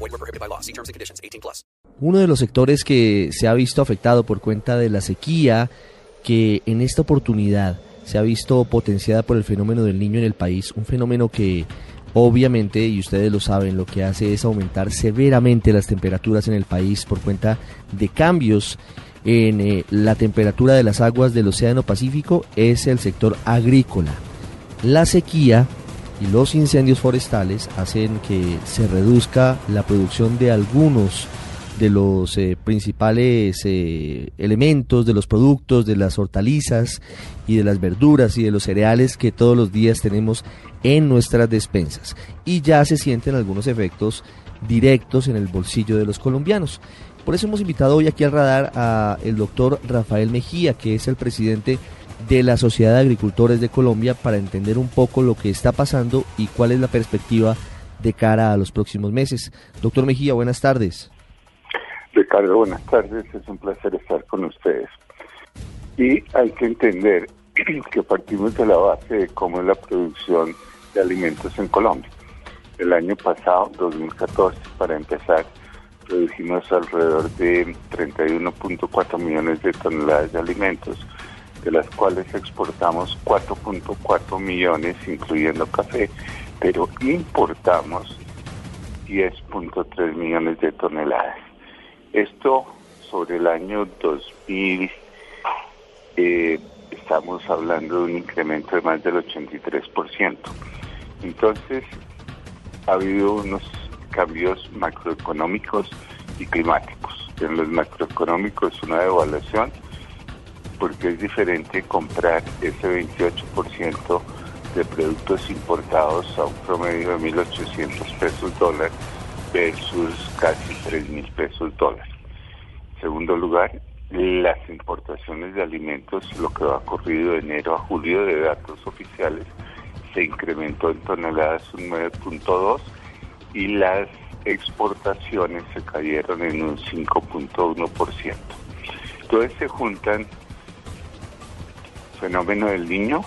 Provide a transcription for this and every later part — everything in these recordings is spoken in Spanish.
Void were prohibited by law. See terms and conditions. 18 plus. Uno de los sectores que se ha visto afectado por cuenta de la sequía, que en esta oportunidad se ha visto potenciada por el fenómeno del niño en el país, un fenómeno que obviamente, y ustedes lo saben, lo que hace es aumentar severamente las temperaturas en el país por cuenta de cambios en eh, la temperatura de las aguas del Océano Pacífico, es el sector agrícola. La sequía y los incendios forestales hacen que se reduzca la producción de algunos de los eh, principales eh, elementos, de los productos, de las hortalizas y de las verduras y de los cereales que todos los días tenemos en nuestras despensas. Y ya se sienten algunos efectos directos en el bolsillo de los colombianos. Por eso hemos invitado hoy aquí al radar a el doctor Rafael Mejía, que es el presidente de la Sociedad de Agricultores de Colombia, para entender un poco lo que está pasando y cuál es la perspectiva de cara a los próximos meses. Doctor Mejía, buenas tardes. Ricardo, buenas tardes. Es un placer estar con ustedes. Y hay que entender que partimos de la base de cómo es la producción de alimentos en Colombia. El año pasado, 2014, para empezar, produjimos alrededor de 31.4 millones de toneladas de alimentos, de las cuales exportamos 4.4 millones, incluyendo café, pero importamos 10.3 millones de toneladas. Esto sobre el año 2000, eh, estamos hablando de un incremento de más del 83%. Entonces, ha habido unos cambios macroeconómicos y climáticos. En los macroeconómicos una devaluación, porque es diferente comprar ese 28% de productos importados a un promedio de 1.800 pesos dólar versus casi 3.000 pesos dólar. En segundo lugar, las importaciones de alimentos, lo que ha ocurrido de enero a julio de datos oficiales, se incrementó en toneladas un 9.2 y las exportaciones se cayeron en un 5.1%. Entonces se juntan fenómeno del niño,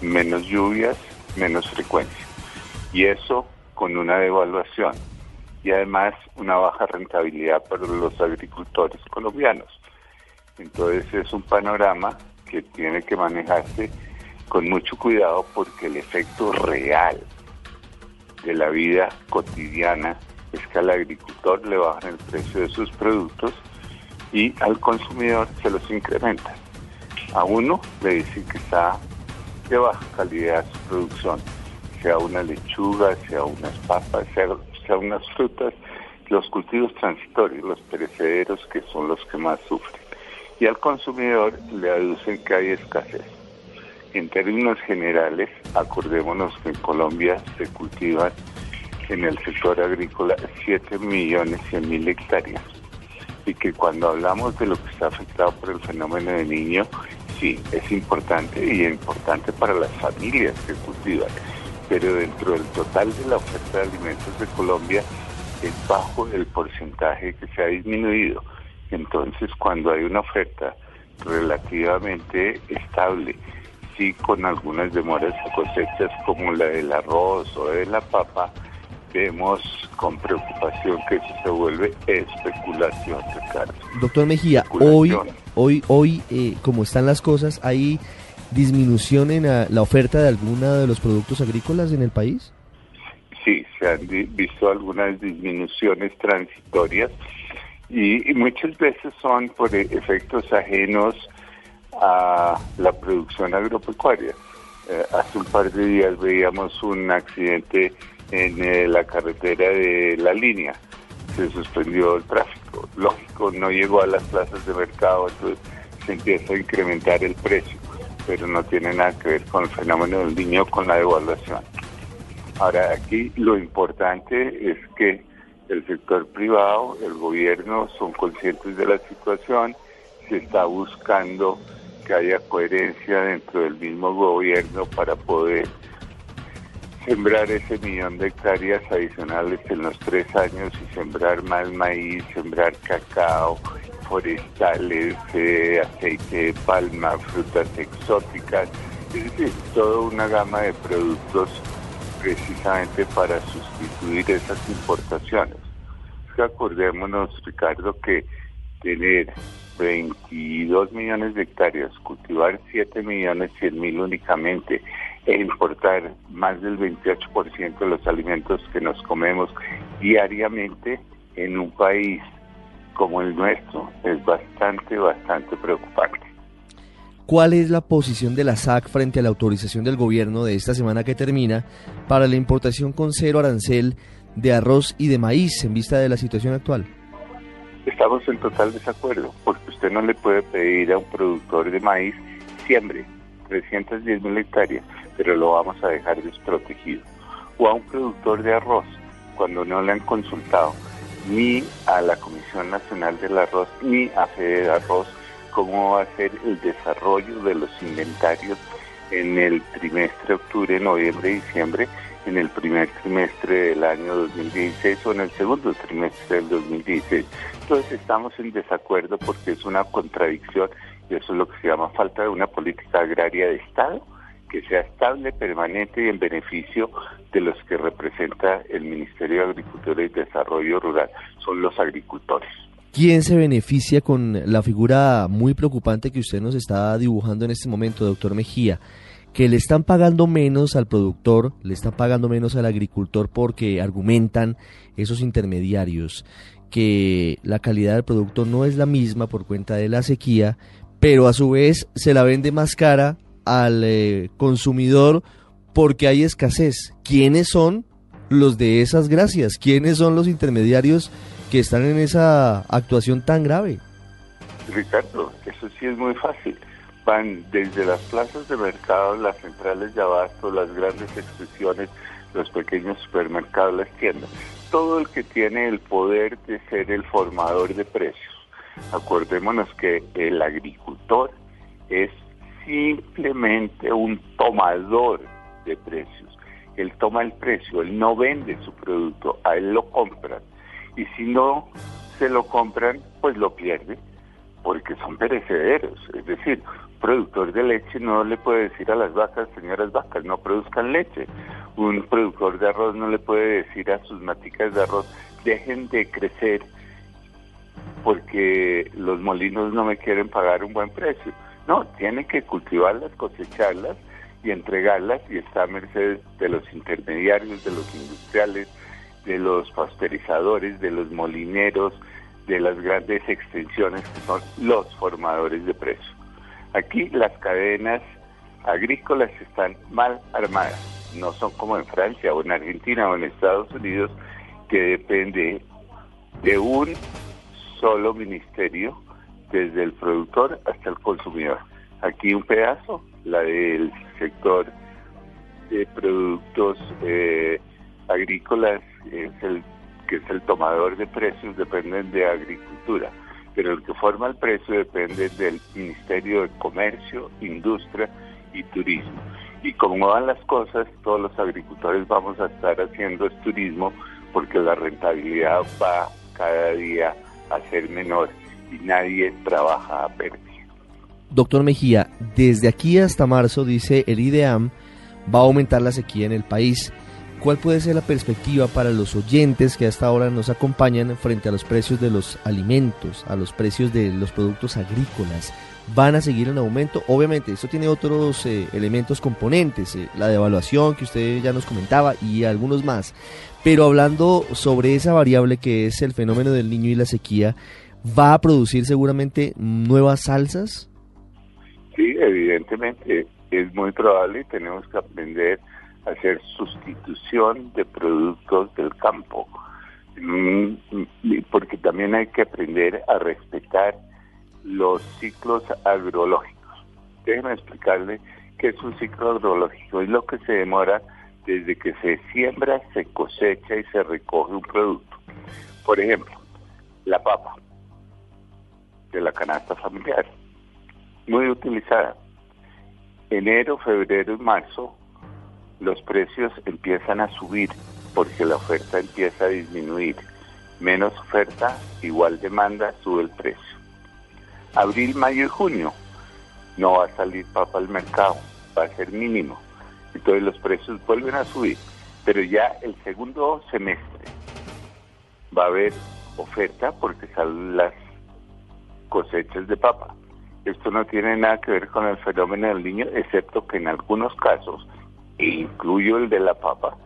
menos lluvias, menos frecuencia. Y eso con una devaluación y además una baja rentabilidad para los agricultores colombianos. Entonces es un panorama que tiene que manejarse con mucho cuidado porque el efecto real de la vida cotidiana es que al agricultor le bajan el precio de sus productos y al consumidor se los incrementa. A uno le dicen que está de baja calidad su producción, sea una lechuga, sea unas papas, sea, sea unas frutas, los cultivos transitorios, los perecederos que son los que más sufren. Y al consumidor le aducen que hay escasez. En términos generales, acordémonos que en Colombia se cultivan en el sector agrícola 7 millones 100 mil hectáreas y que cuando hablamos de lo que está afectado por el fenómeno de niño, sí, es importante y es importante para las familias que cultivan, pero dentro del total de la oferta de alimentos de Colombia es bajo el porcentaje que se ha disminuido. Entonces, cuando hay una oferta relativamente estable, sí con algunas demoras de cosechas como la del arroz o de la papa, vemos con preocupación que eso se vuelve especulación, Ricardo. Doctor Mejía, hoy, hoy, hoy, eh, como están las cosas, ¿hay disminución en la, la oferta de alguno de los productos agrícolas en el país? Sí, se han visto algunas disminuciones transitorias y, y muchas veces son por e- efectos ajenos a la producción agropecuaria. Eh, hace un par de días veíamos un accidente en eh, la carretera de la línea. Se suspendió el tráfico. Lógico, no llegó a las plazas de mercado, entonces se empieza a incrementar el precio, pero no tiene nada que ver con el fenómeno del niño, con la devaluación. Ahora, aquí lo importante es que el sector privado, el gobierno son conscientes de la situación, se está buscando que haya coherencia dentro del mismo gobierno para poder sembrar ese millón de hectáreas adicionales en los tres años y sembrar más maíz, sembrar cacao, forestales, eh, aceite de palma, frutas exóticas, es decir, toda una gama de productos precisamente para sustituir esas importaciones. acordémonos, Ricardo, que tener 22 millones de hectáreas, cultivar 7 millones 100 mil únicamente e importar más del 28% de los alimentos que nos comemos diariamente en un país como el nuestro es bastante, bastante preocupante. ¿Cuál es la posición de la SAC frente a la autorización del gobierno de esta semana que termina para la importación con cero arancel de arroz y de maíz en vista de la situación actual? Estamos en total desacuerdo, porque usted no le puede pedir a un productor de maíz siembre 310 mil hectáreas, pero lo vamos a dejar desprotegido. O a un productor de arroz, cuando no le han consultado ni a la Comisión Nacional del Arroz, ni a Fede Arroz, cómo va a ser el desarrollo de los inventarios en el trimestre octubre, noviembre, diciembre, en el primer trimestre del año 2016 o en el segundo trimestre del 2016. Entonces estamos en desacuerdo porque es una contradicción y eso es lo que se llama falta de una política agraria de Estado que sea estable, permanente y en beneficio de los que representa el Ministerio de Agricultura y Desarrollo Rural, son los agricultores. ¿Quién se beneficia con la figura muy preocupante que usted nos está dibujando en este momento, doctor Mejía? Que le están pagando menos al productor, le están pagando menos al agricultor porque argumentan esos intermediarios que la calidad del producto no es la misma por cuenta de la sequía, pero a su vez se la vende más cara al eh, consumidor porque hay escasez. ¿Quiénes son los de esas gracias? ¿Quiénes son los intermediarios que están en esa actuación tan grave? Ricardo, eso sí es muy fácil. Van desde las plazas de mercado, las centrales de abasto, las grandes expresiones, los pequeños supermercados, las tiendas. Todo el que tiene el poder de ser el formador de precios. Acordémonos que el agricultor es simplemente un tomador de precios. Él toma el precio, él no vende su producto, a él lo compran. Y si no se lo compran, pues lo pierde, porque son perecederos. Es decir, productor de leche no le puede decir a las vacas, señoras vacas, no produzcan leche. Un productor de arroz no le puede decir a sus maticas de arroz, dejen de crecer porque los molinos no me quieren pagar un buen precio. No, tiene que cultivarlas, cosecharlas y entregarlas y está a merced de los intermediarios, de los industriales, de los pasteurizadores, de los molineros, de las grandes extensiones que son los formadores de precios. Aquí las cadenas agrícolas están mal armadas, no son como en Francia o en Argentina o en Estados Unidos que depende de un solo ministerio desde el productor hasta el consumidor. Aquí un pedazo, la del sector de productos eh, agrícolas, es el que es el tomador de precios, dependen de agricultura, pero el que forma el precio depende del Ministerio de Comercio, Industria y Turismo. Y como van las cosas, todos los agricultores vamos a estar haciendo turismo porque la rentabilidad va cada día a ser menor y nadie trabaja a pérdida. Doctor Mejía, desde aquí hasta marzo, dice el IDEAM, va a aumentar la sequía en el país. ¿Cuál puede ser la perspectiva para los oyentes que hasta ahora nos acompañan frente a los precios de los alimentos, a los precios de los productos agrícolas? ¿Van a seguir en aumento? Obviamente, esto tiene otros eh, elementos componentes, eh, la devaluación que usted ya nos comentaba y algunos más. Pero hablando sobre esa variable que es el fenómeno del niño y la sequía, ¿va a producir seguramente nuevas salsas? Sí, evidentemente es muy probable y tenemos que aprender hacer sustitución de productos del campo, mm, porque también hay que aprender a respetar los ciclos agrológicos. Déjenme explicarle qué es un ciclo agrológico. Es lo que se demora desde que se siembra, se cosecha y se recoge un producto. Por ejemplo, la papa de la canasta familiar, muy utilizada. Enero, febrero y marzo los precios empiezan a subir porque la oferta empieza a disminuir. Menos oferta, igual demanda, sube el precio. Abril, mayo y junio no va a salir papa al mercado, va a ser mínimo. Entonces los precios vuelven a subir. Pero ya el segundo semestre va a haber oferta porque salen las cosechas de papa. Esto no tiene nada que ver con el fenómeno del niño, excepto que en algunos casos, e incluyo el de la papa,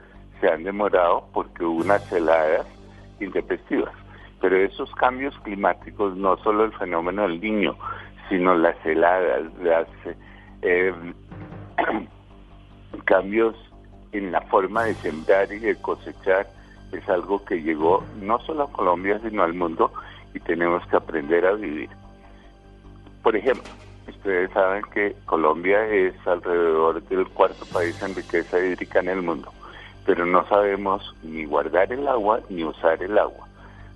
se han demorado porque hubo unas heladas intempestivas. Pero esos cambios climáticos, no solo el fenómeno del niño, sino las heladas, las eh, cambios en la forma de sembrar y de cosechar, es algo que llegó no solo a Colombia, sino al mundo y tenemos que aprender a vivir. Por ejemplo, ustedes saben que Colombia es alrededor del cuarto país en riqueza hídrica en el mundo, pero no sabemos ni guardar el agua ni usar el agua.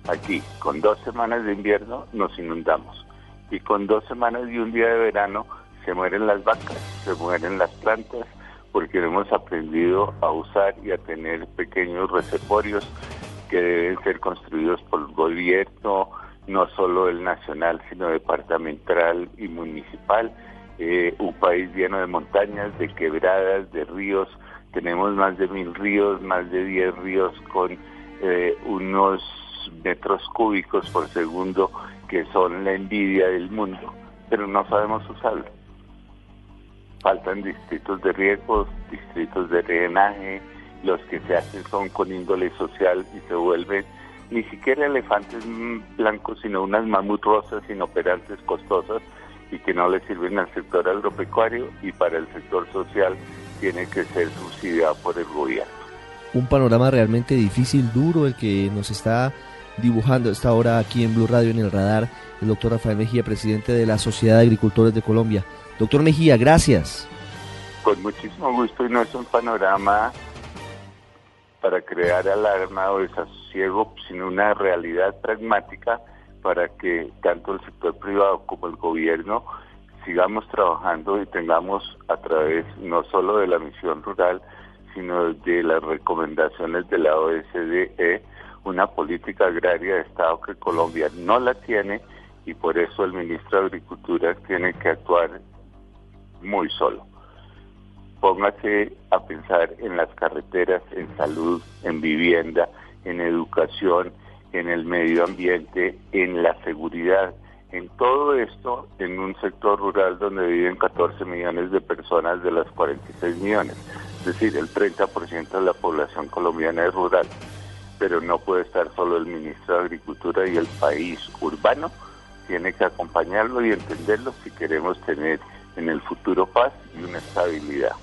Aquí, con dos semanas de invierno, nos inundamos y con dos semanas y un día de verano se mueren las vacas, se mueren las plantas, porque hemos aprendido a usar y a tener pequeños reservorios que deben ser construidos por el gobierno, no solo el nacional, sino departamental y municipal. Eh, un país lleno de montañas, de quebradas, de ríos. Tenemos más de mil ríos, más de diez ríos con eh, unos metros cúbicos por segundo que son la envidia del mundo, pero no sabemos usarlo faltan distritos de riesgo, distritos de drenaje, los que se hacen son con índole social y se vuelven ni siquiera elefantes blancos, sino unas mamut rosas inoperantes costosas y que no le sirven al sector agropecuario y para el sector social tiene que ser subsidiado por el gobierno. Un panorama realmente difícil, duro, el que nos está dibujando esta hora aquí en Blue Radio en el radar el doctor Rafael Mejía, presidente de la Sociedad de Agricultores de Colombia. Doctor Mejía, gracias. Con muchísimo gusto y no es un panorama para crear alarma o desasosiego, sino una realidad pragmática para que tanto el sector privado como el gobierno sigamos trabajando y tengamos a través no solo de la misión rural, sino de las recomendaciones de la OSDE, una política agraria de Estado que Colombia no la tiene y por eso el ministro de Agricultura tiene que actuar muy solo. Póngase a pensar en las carreteras, en salud, en vivienda, en educación, en el medio ambiente, en la seguridad, en todo esto en un sector rural donde viven 14 millones de personas de las 46 millones. Es decir, el 30% de la población colombiana es rural, pero no puede estar solo el ministro de Agricultura y el país urbano tiene que acompañarlo y entenderlo si queremos tener en el futuro paz y una estabilidad.